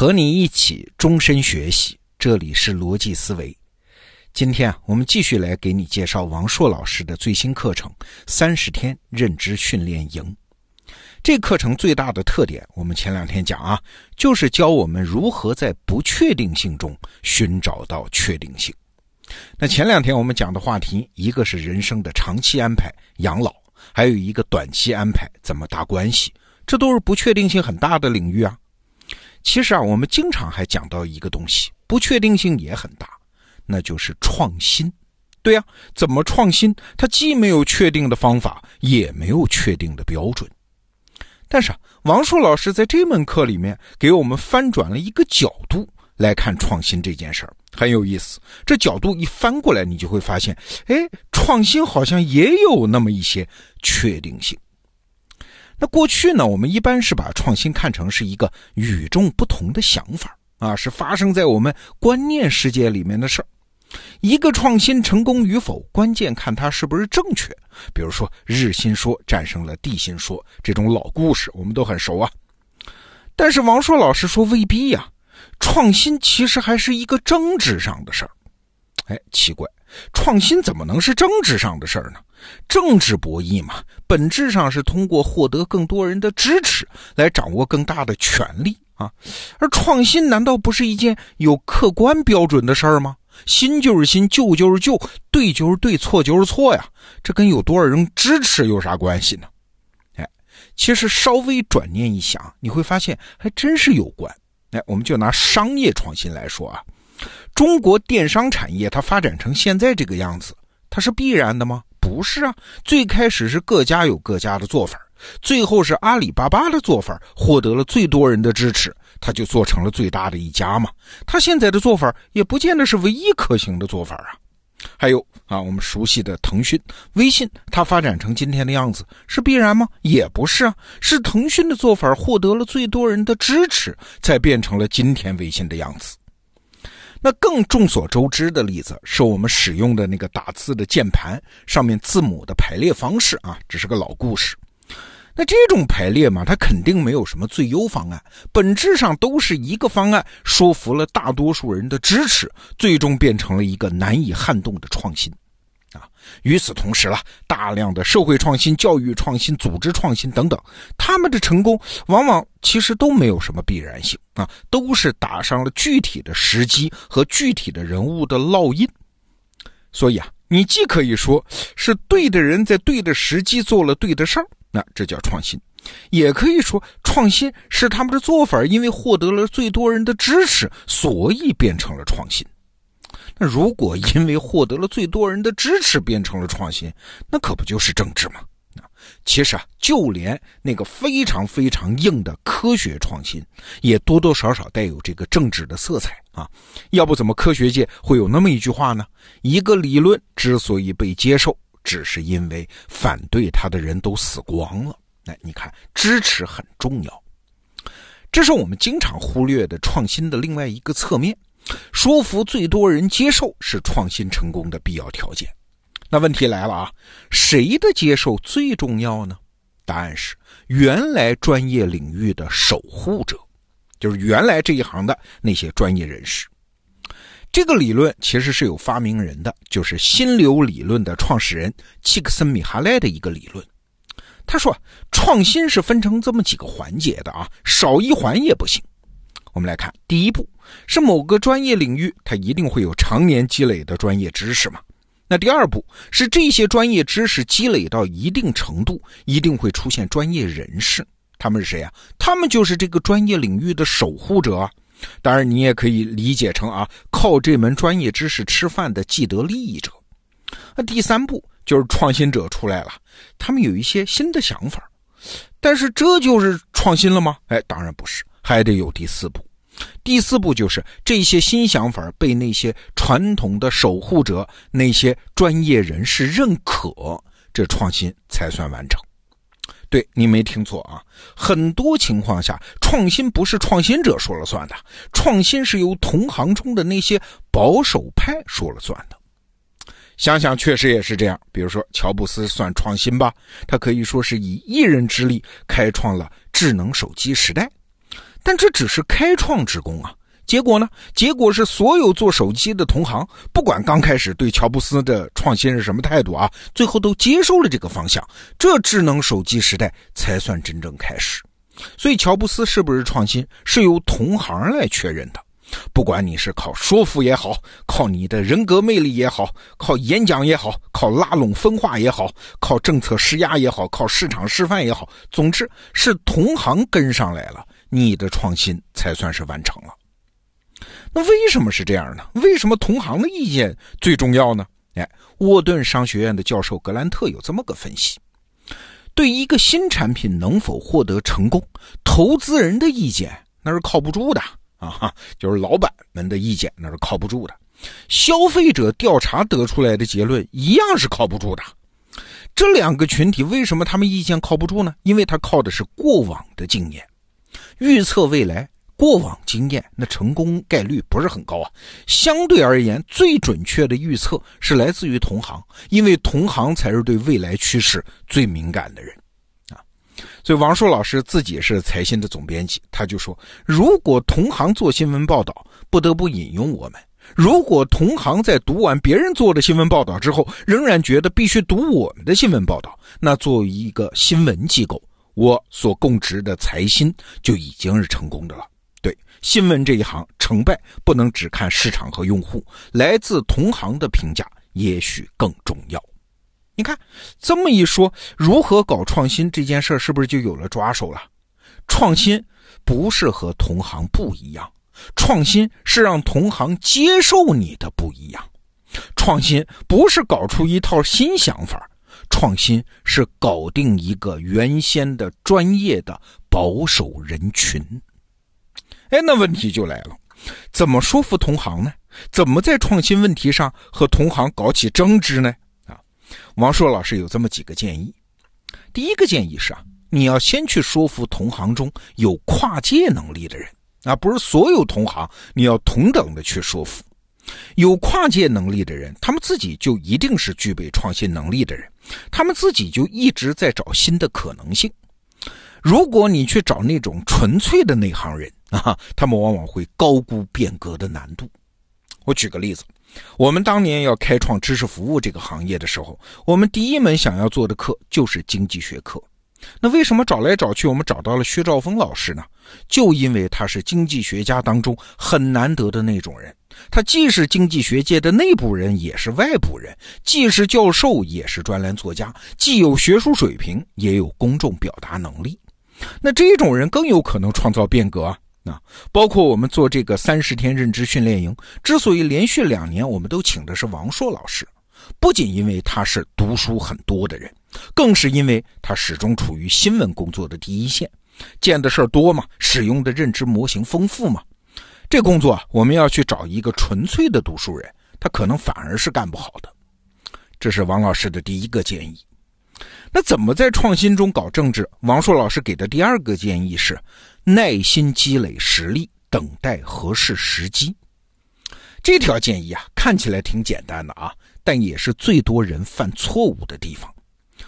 和你一起终身学习，这里是逻辑思维。今天啊，我们继续来给你介绍王硕老师的最新课程《三十天认知训练营》。这课程最大的特点，我们前两天讲啊，就是教我们如何在不确定性中寻找到确定性。那前两天我们讲的话题，一个是人生的长期安排养老，还有一个短期安排怎么搭关系，这都是不确定性很大的领域啊。其实啊，我们经常还讲到一个东西，不确定性也很大，那就是创新。对呀，怎么创新？它既没有确定的方法，也没有确定的标准。但是啊，王硕老师在这门课里面给我们翻转了一个角度来看创新这件事儿，很有意思。这角度一翻过来，你就会发现，哎，创新好像也有那么一些确定性。那过去呢，我们一般是把创新看成是一个与众不同的想法啊，是发生在我们观念世界里面的事儿。一个创新成功与否，关键看它是不是正确。比如说，日心说战胜了地心说这种老故事，我们都很熟啊。但是王硕老师说未必呀，创新其实还是一个政治上的事儿。哎，奇怪，创新怎么能是政治上的事儿呢？政治博弈嘛，本质上是通过获得更多人的支持来掌握更大的权利啊。而创新难道不是一件有客观标准的事儿吗？新就是新，旧就是旧，对就是对，错就是错呀。这跟有多少人支持有啥关系呢？哎，其实稍微转念一想，你会发现还真是有关。哎，我们就拿商业创新来说啊，中国电商产业它发展成现在这个样子，它是必然的吗？不是啊，最开始是各家有各家的做法，最后是阿里巴巴的做法获得了最多人的支持，它就做成了最大的一家嘛。它现在的做法也不见得是唯一可行的做法啊。还有啊，我们熟悉的腾讯、微信，它发展成今天的样子是必然吗？也不是啊，是腾讯的做法获得了最多人的支持，才变成了今天微信的样子。那更众所周知的例子是我们使用的那个打字的键盘上面字母的排列方式啊，只是个老故事。那这种排列嘛，它肯定没有什么最优方案，本质上都是一个方案说服了大多数人的支持，最终变成了一个难以撼动的创新。啊，与此同时了，大量的社会创新、教育创新、组织创新等等，他们的成功往往其实都没有什么必然性啊，都是打上了具体的时机和具体的人物的烙印。所以啊，你既可以说是对的人在对的时机做了对的事儿，那这叫创新；也可以说创新是他们的做法因为获得了最多人的支持，所以变成了创新。那如果因为获得了最多人的支持变成了创新，那可不就是政治吗？其实啊，就连那个非常非常硬的科学创新，也多多少少带有这个政治的色彩啊。要不怎么科学界会有那么一句话呢？一个理论之所以被接受，只是因为反对他的人都死光了。哎，你看，支持很重要，这是我们经常忽略的创新的另外一个侧面。说服最多人接受是创新成功的必要条件。那问题来了啊，谁的接受最重要呢？答案是原来专业领域的守护者，就是原来这一行的那些专业人士。这个理论其实是有发明人的，就是心流理论的创始人契克森米哈赖的一个理论。他说，创新是分成这么几个环节的啊，少一环也不行。我们来看，第一步是某个专业领域，它一定会有常年积累的专业知识嘛？那第二步是这些专业知识积累到一定程度，一定会出现专业人士，他们是谁啊？他们就是这个专业领域的守护者。当然，你也可以理解成啊，靠这门专业知识吃饭的既得利益者。那第三步就是创新者出来了，他们有一些新的想法，但是这就是创新了吗？哎，当然不是。还得有第四步，第四步就是这些新想法被那些传统的守护者、那些专业人士认可，这创新才算完成。对你没听错啊，很多情况下，创新不是创新者说了算的，创新是由同行中的那些保守派说了算的。想想确实也是这样，比如说乔布斯算创新吧，他可以说是以一人之力开创了智能手机时代。但这只是开创之功啊。结果呢？结果是所有做手机的同行，不管刚开始对乔布斯的创新是什么态度啊，最后都接受了这个方向。这智能手机时代才算真正开始。所以，乔布斯是不是创新，是由同行来确认的。不管你是靠说服也好，靠你的人格魅力也好，靠演讲也好，靠拉拢分化也好，靠政策施压也好，靠市场示范也好，总之是同行跟上来了，你的创新才算是完成了。那为什么是这样呢？为什么同行的意见最重要呢？哎，沃顿商学院的教授格兰特有这么个分析：对一个新产品能否获得成功，投资人的意见那是靠不住的啊，就是老板们的意见那是靠不住的。消费者调查得出来的结论一样是靠不住的。这两个群体为什么他们意见靠不住呢？因为他靠的是过往的经验，预测未来。过往经验，那成功概率不是很高啊。相对而言，最准确的预测是来自于同行，因为同行才是对未来趋势最敏感的人啊。所以王朔老师自己是财新的总编辑，他就说：如果同行做新闻报道，不得不引用我们；如果同行在读完别人做的新闻报道之后，仍然觉得必须读我们的新闻报道，那作为一个新闻机构，我所供职的财新就已经是成功的了。对新闻这一行成败不能只看市场和用户，来自同行的评价也许更重要。你看这么一说，如何搞创新这件事是不是就有了抓手了？创新不是和同行不一样，创新是让同行接受你的不一样。创新不是搞出一套新想法，创新是搞定一个原先的专业的保守人群。哎，那问题就来了，怎么说服同行呢？怎么在创新问题上和同行搞起争执呢？啊，王硕老师有这么几个建议。第一个建议是啊，你要先去说服同行中有跨界能力的人啊，不是所有同行你要同等的去说服。有跨界能力的人，他们自己就一定是具备创新能力的人，他们自己就一直在找新的可能性。如果你去找那种纯粹的内行人 啊，他们往往会高估变革的难度。我举个例子，我们当年要开创知识服务这个行业的时候，我们第一门想要做的课就是经济学课。那为什么找来找去，我们找到了薛兆丰老师呢？就因为他是经济学家当中很难得的那种人，他既是经济学界的内部人，也是外部人，既是教授，也是专栏作家，既有学术水平，也有公众表达能力。那这种人更有可能创造变革啊！包括我们做这个三十天认知训练营，之所以连续两年我们都请的是王硕老师，不仅因为他是读书很多的人，更是因为他始终处于新闻工作的第一线，见的事儿多嘛，使用的认知模型丰富嘛。这工作，我们要去找一个纯粹的读书人，他可能反而是干不好的。这是王老师的第一个建议。那怎么在创新中搞政治？王硕老师给的第二个建议是：耐心积累实力，等待合适时机。这条建议啊，看起来挺简单的啊，但也是最多人犯错误的地方。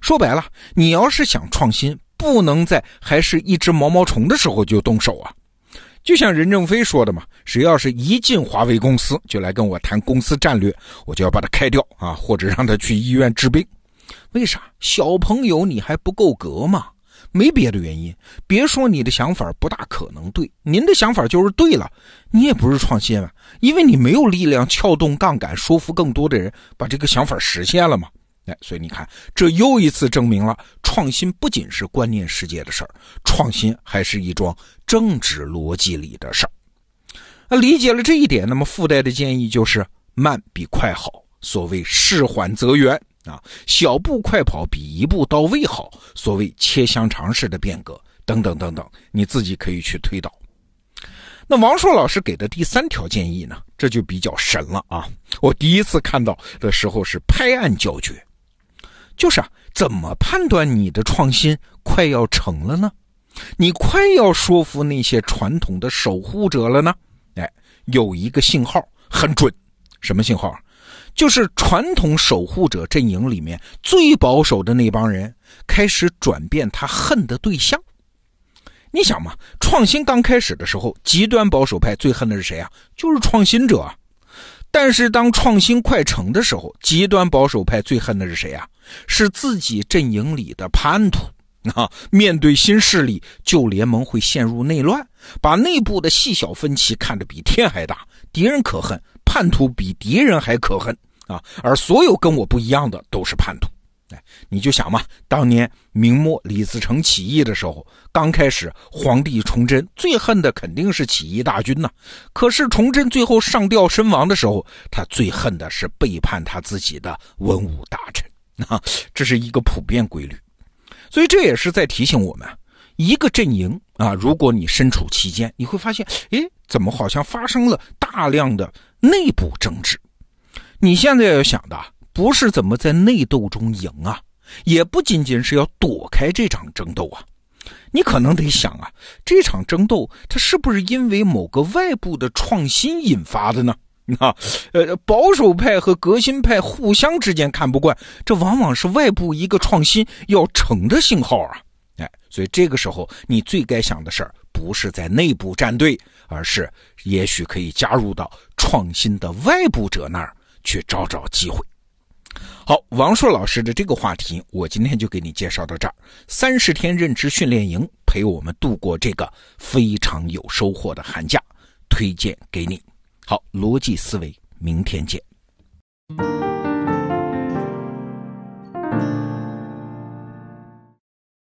说白了，你要是想创新，不能在还是一只毛毛虫的时候就动手啊。就像任正非说的嘛：“谁要是一进华为公司就来跟我谈公司战略，我就要把他开掉啊，或者让他去医院治病。”为啥小朋友你还不够格吗？没别的原因。别说你的想法不大可能对，您的想法就是对了，你也不是创新啊，因为你没有力量撬动杠杆，说服更多的人把这个想法实现了嘛。哎，所以你看，这又一次证明了创新不仅是观念世界的事儿，创新还是一桩政治逻辑里的事儿。那理解了这一点，那么附带的建议就是慢比快好。所谓事缓则圆。啊，小步快跑比一步到位好。所谓切香肠式的变革，等等等等，你自己可以去推导。那王硕老师给的第三条建议呢，这就比较神了啊！我第一次看到的时候是拍案叫绝，就是啊，怎么判断你的创新快要成了呢？你快要说服那些传统的守护者了呢？哎，有一个信号很准，什么信号？就是传统守护者阵营里面最保守的那帮人开始转变他恨的对象。你想嘛，创新刚开始的时候，极端保守派最恨的是谁啊？就是创新者。但是当创新快成的时候，极端保守派最恨的是谁啊？是自己阵营里的叛徒啊！面对新势力，旧联盟会陷入内乱，把内部的细小分歧看得比天还大，敌人可恨，叛徒比敌人还可恨啊！而所有跟我不一样的都是叛徒。哎，你就想嘛，当年明末李自成起义的时候，刚开始皇帝崇祯最恨的肯定是起义大军呐。可是崇祯最后上吊身亡的时候，他最恨的是背叛他自己的文武大臣啊，这是一个普遍规律。所以这也是在提醒我们，一个阵营啊，如果你身处其间，你会发现，哎，怎么好像发生了大量的内部争执？你现在要想的。不是怎么在内斗中赢啊，也不仅仅是要躲开这场争斗啊，你可能得想啊，这场争斗它是不是因为某个外部的创新引发的呢？啊，呃，保守派和革新派互相之间看不惯，这往往是外部一个创新要成的信号啊。哎，所以这个时候你最该想的事儿不是在内部站队，而是也许可以加入到创新的外部者那儿去找找机会。好，王硕老师的这个话题，我今天就给你介绍到这儿。三十天认知训练营，陪我们度过这个非常有收获的寒假，推荐给你。好逻辑思维明天见。